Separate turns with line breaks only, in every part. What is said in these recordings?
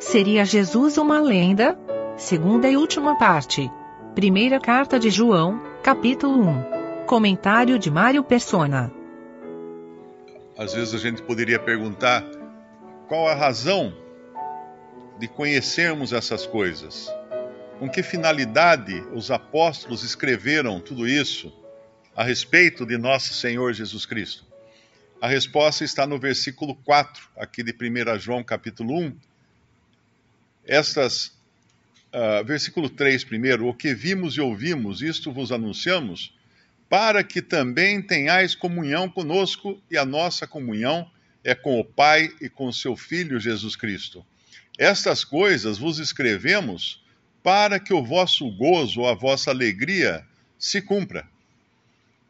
Seria Jesus uma lenda? Segunda e última parte. Primeira carta de João, capítulo 1. Comentário de Mário Persona.
Às vezes a gente poderia perguntar qual a razão de conhecermos essas coisas. Com que finalidade os apóstolos escreveram tudo isso a respeito de nosso Senhor Jesus Cristo? A resposta está no versículo 4, aqui de 1 João, capítulo 1. Estas, uh, versículo 3 primeiro, o que vimos e ouvimos, isto vos anunciamos, para que também tenhais comunhão conosco, e a nossa comunhão é com o Pai e com o seu Filho Jesus Cristo. Estas coisas vos escrevemos para que o vosso gozo a vossa alegria se cumpra.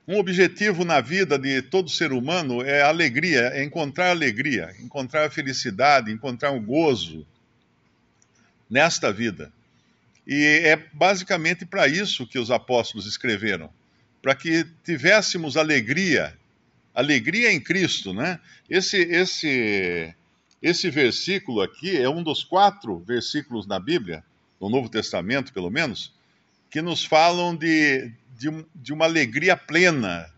Um objetivo na vida de todo ser humano é alegria, é encontrar alegria, encontrar felicidade, encontrar o gozo nesta vida. E é basicamente para isso que os apóstolos escreveram, para que tivéssemos alegria, alegria em Cristo, né? Esse esse esse versículo aqui é um dos quatro versículos na Bíblia, no Novo Testamento, pelo menos, que nos falam de, de, de uma alegria plena,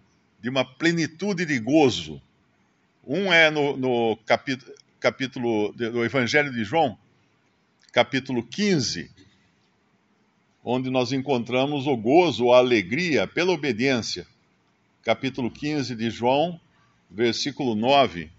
de uma plenitude de gozo. Um é no, no capítulo, capítulo do Evangelho de João, capítulo 15, onde nós encontramos o gozo, a alegria pela obediência. Capítulo 15 de João, versículo 9.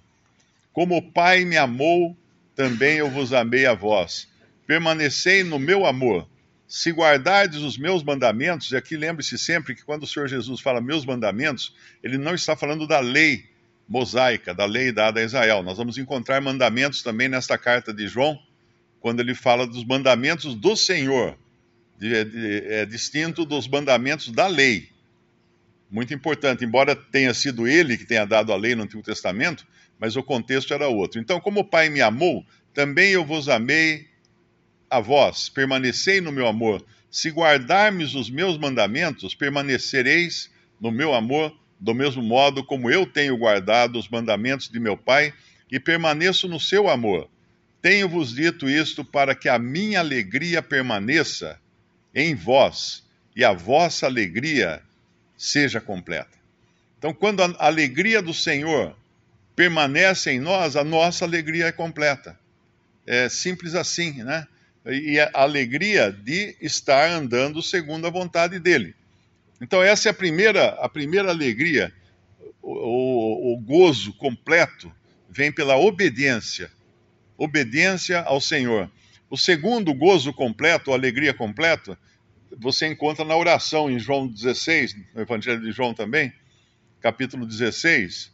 Como o Pai me amou, também eu vos amei a vós. Permanecei no meu amor. Se guardardes os meus mandamentos, e aqui lembre-se sempre que quando o Senhor Jesus fala meus mandamentos, ele não está falando da lei mosaica, da lei dada a Israel. Nós vamos encontrar mandamentos também nesta carta de João, quando ele fala dos mandamentos do Senhor, de, de, é distinto dos mandamentos da lei. Muito importante, embora tenha sido ele que tenha dado a lei no Antigo Testamento, mas o contexto era outro. Então, como o Pai me amou, também eu vos amei a vós, permanecei no meu amor. Se guardarmes os meus mandamentos, permanecereis no meu amor, do mesmo modo como eu tenho guardado os mandamentos de meu Pai e permaneço no seu amor. Tenho-vos dito isto para que a minha alegria permaneça em vós e a vossa alegria seja completa. Então, quando a alegria do Senhor permanece em nós, a nossa alegria é completa. É simples assim, né? e a alegria de estar andando segundo a vontade dele. Então essa é a primeira, a primeira alegria, o, o, o gozo completo vem pela obediência, obediência ao Senhor. O segundo gozo completo, alegria completa, você encontra na oração em João 16, no Evangelho de João também, capítulo 16,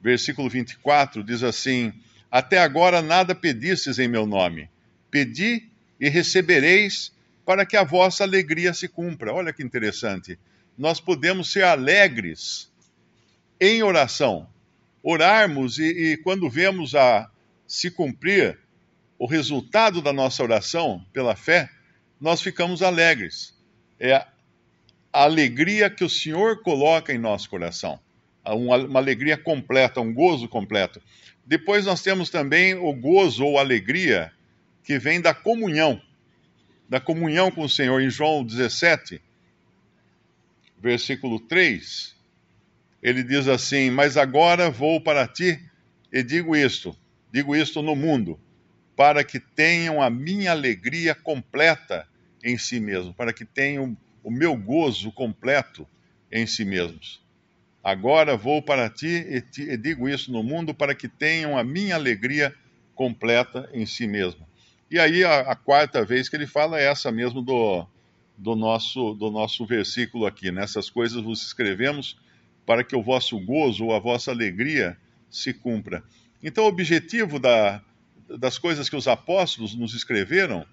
versículo 24, diz assim: Até agora nada pedistes em meu nome. Pedi e recebereis para que a vossa alegria se cumpra. Olha que interessante. Nós podemos ser alegres em oração, orarmos e, e quando vemos a se cumprir o resultado da nossa oração pela fé, nós ficamos alegres. É a alegria que o Senhor coloca em nosso coração. Uma, alegria completa, um gozo completo. Depois nós temos também o gozo ou alegria que vem da comunhão, da comunhão com o Senhor. Em João 17, versículo 3, ele diz assim: Mas agora vou para ti e digo isto, digo isto no mundo, para que tenham a minha alegria completa em si mesmos, para que tenham o meu gozo completo em si mesmos. Agora vou para ti e, te, e digo isso no mundo, para que tenham a minha alegria completa em si mesmo. E aí a, a, quarta vez que ele fala é essa mesmo do, do, nosso, do nosso versículo aqui. Nessas né? coisas vos escrevemos para que o vosso gozo ou a vossa alegria se cumpra. Então o objetivo da, das coisas que os apóstolos nos escreveram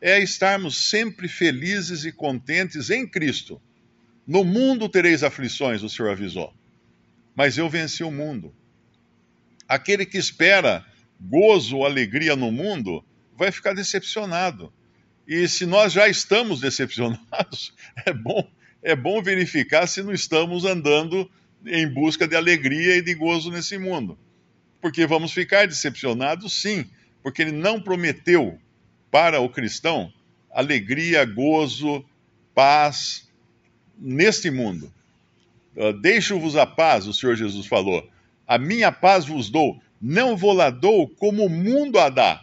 é estarmos sempre felizes e contentes em Cristo. No mundo tereis aflições, o Senhor avisou, mas eu venci o mundo. Aquele que espera gozo ou alegria no mundo, vai ficar decepcionado. E se nós já estamos decepcionados, é bom, é bom verificar se não estamos andando em busca de alegria e de gozo nesse mundo. Porque vamos ficar decepcionados, sim, porque ele não prometeu para o cristão alegria, gozo, paz neste mundo. Uh, Deixo-vos a paz, o Senhor Jesus falou. A minha paz vos dou, não vou lá dou como o mundo a dá.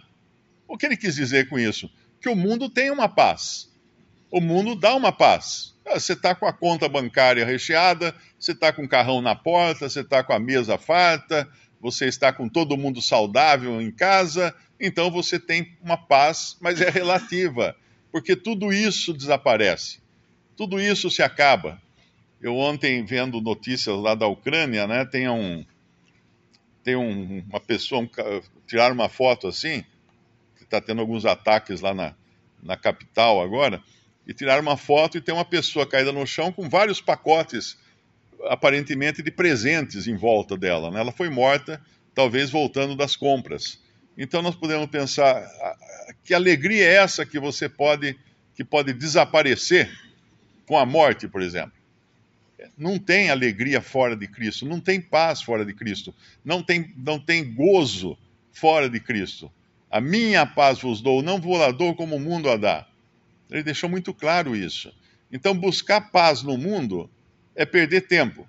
O que ele quis dizer com isso? Que o mundo tem uma paz. O mundo dá uma paz. Ah, você está com a conta bancária recheada, você está com o carrão na porta, você está com a mesa farta, você está com todo mundo saudável em casa, então você tem uma paz, mas é relativa, porque tudo isso desaparece, tudo isso se acaba. Eu ontem, vendo notícias lá da Ucrânia, né, tem, um, tem um, uma pessoa, um, tiraram uma foto assim, que está tendo alguns ataques lá na, na capital agora, e tiraram uma foto e tem uma pessoa caída no chão com vários pacotes, aparentemente de presentes em volta dela. Né? Ela foi morta, talvez voltando das compras. Então nós podemos pensar que alegria é essa que você pode que pode desaparecer com a morte, por exemplo. Não tem alegria fora de Cristo, não tem paz fora de Cristo, não tem, não tem gozo fora de Cristo. A minha paz vos dou, não vou lá dou como o mundo a dá. Ele deixou muito claro isso. Então, buscar paz no mundo é perder tempo.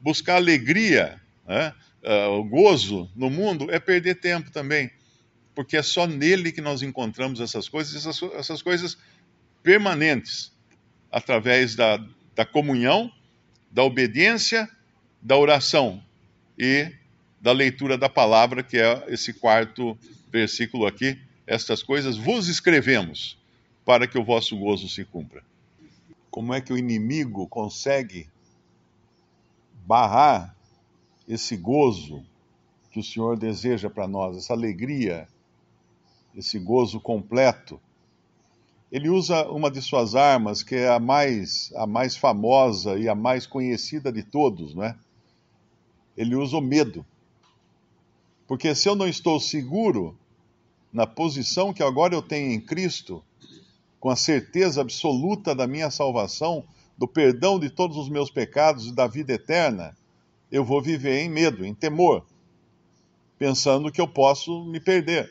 Buscar alegria, né, uh, gozo no mundo é perder tempo também. Porque é só nele que nós encontramos essas coisas, essas, essas coisas permanentes, através da, da comunhão, da obediência, da oração e da leitura da palavra, que é esse quarto versículo aqui. Estas coisas vos escrevemos para que o vosso gozo se cumpra. Como é que o inimigo consegue barrar esse gozo que o Senhor deseja para nós, essa alegria, esse gozo completo? Ele usa uma de suas armas, que é a mais, a mais famosa e a mais conhecida de todos, não é? Ele usa o medo. Porque se eu não estou seguro na posição que agora eu tenho em Cristo, com a certeza absoluta da minha salvação, do perdão de todos os meus pecados e da vida eterna, eu vou viver em medo, em temor, pensando que eu posso me perder.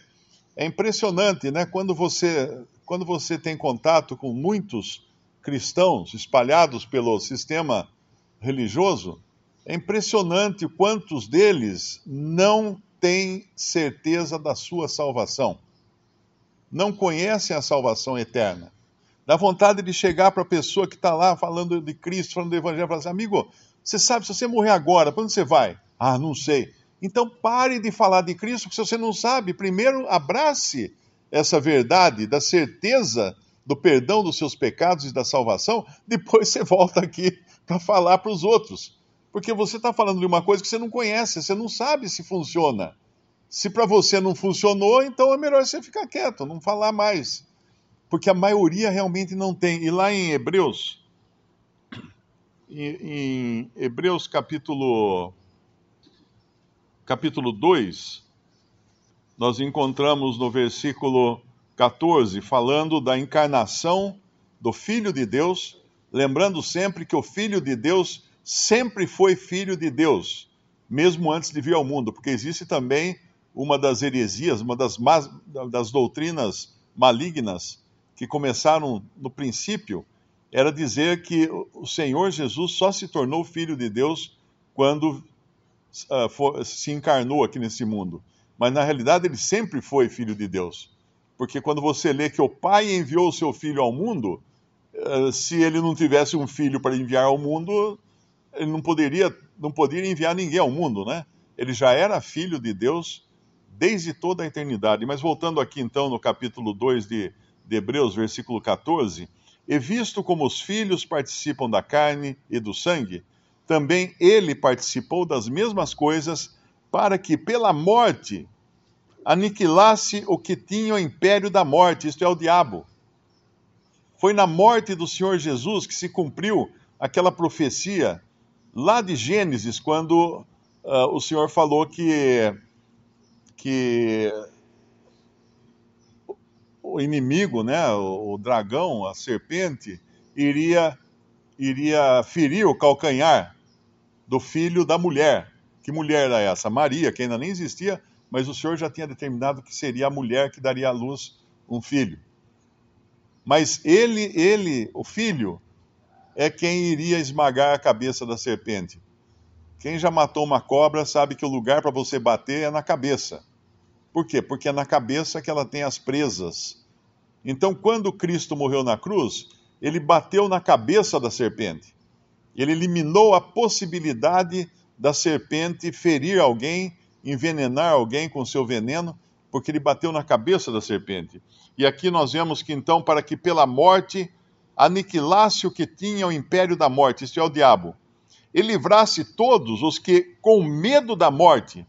É impressionante, né? Quando você, quando você tem contato com muitos cristãos espalhados pelo sistema religioso, é impressionante quantos deles não têm certeza da sua salvação não conhecem a salvação eterna. Dá vontade de chegar para a pessoa que está lá falando de Cristo, falando do Evangelho, e falar assim: amigo, você sabe, se você morrer agora, para onde você vai? Ah, não sei. Então pare de falar de Cristo, porque se você não sabe, primeiro abrace essa verdade da certeza do perdão dos seus pecados e da salvação, depois você volta aqui para falar para os outros. Porque você está falando de uma coisa que você não conhece, você não sabe se funciona. Se para você não funcionou, então é melhor você ficar quieto, não falar mais. Porque a maioria realmente não tem. E lá em Hebreus, em, Hebreus capítulo, capítulo 2, nós encontramos no versículo 14, falando da encarnação do Filho de Deus, lembrando sempre que o Filho de Deus sempre foi Filho de Deus, mesmo antes de vir ao mundo, porque existe também uma das heresias, uma das, das doutrinas malignas que começaram no princípio, era dizer que o Senhor Jesus só se tornou filho de Deus quando uh, for, se encarnou aqui nesse mundo. Mas na realidade ele sempre foi filho de Deus. Porque quando você lê que o Pai enviou o seu filho ao mundo, uh, se ele não tivesse um filho para enviar ao mundo, ele não poderia, não poderia enviar ninguém ao mundo, né? Ele já era filho de Deus desde toda a eternidade. Mas voltando aqui então no capítulo 2 de, de Hebreus, versículo 14: E visto como os filhos participam da carne e do sangue, também ele participou das mesmas coisas, para que pela morte aniquilasse o que tinha o império da morte, isto é, o diabo. Foi na morte do Senhor Jesus que se cumpriu aquela profecia lá de Gênesis, quando uh, o Senhor falou que que o inimigo, né, o dragão, a serpente, iria, iria ferir o calcanhar do filho da mulher. Que mulher era essa? Maria, que ainda nem existia, mas o Senhor já tinha determinado que seria a mulher que daria à luz um filho. Mas ele, ele, o filho, é quem iria esmagar a cabeça da serpente. Quem já matou uma cobra sabe que o lugar para você bater é na cabeça. Por quê? Porque é na cabeça que ela tem as presas. Então, quando Cristo morreu na cruz, ele bateu na cabeça da serpente. Ele eliminou a possibilidade da serpente ferir alguém, envenenar alguém com seu veneno, porque ele bateu na cabeça da serpente. E aqui nós vemos que então, para que pela morte aniquilasse o que tinha o império da morte, isto é, o diabo, e livrasse todos os que, com medo da morte,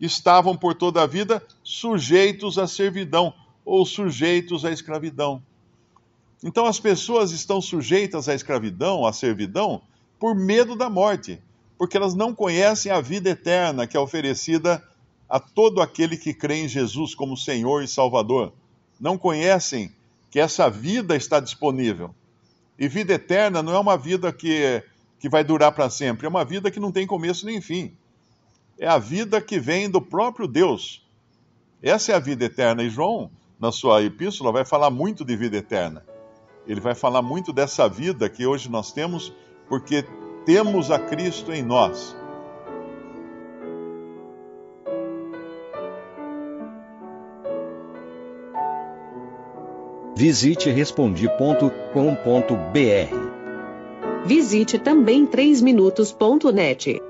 estavam por toda a vida sujeitos à servidão ou sujeitos à escravidão. Então as pessoas estão sujeitas à escravidão, à servidão, por medo da morte, porque elas não conhecem a vida eterna que é oferecida a todo aquele que crê em Jesus como Senhor e Salvador. Não conhecem que essa vida está disponível. E vida eterna não é uma vida que, que vai durar para sempre, é uma vida que não tem começo nem fim. É a vida que vem do próprio Deus. Essa é a vida eterna. E João, na sua epístola, vai falar muito de vida eterna. Ele vai falar muito dessa vida que hoje nós temos, porque temos a Cristo em nós.
Visite respondi.com.br.
Visite também 3minutos.net.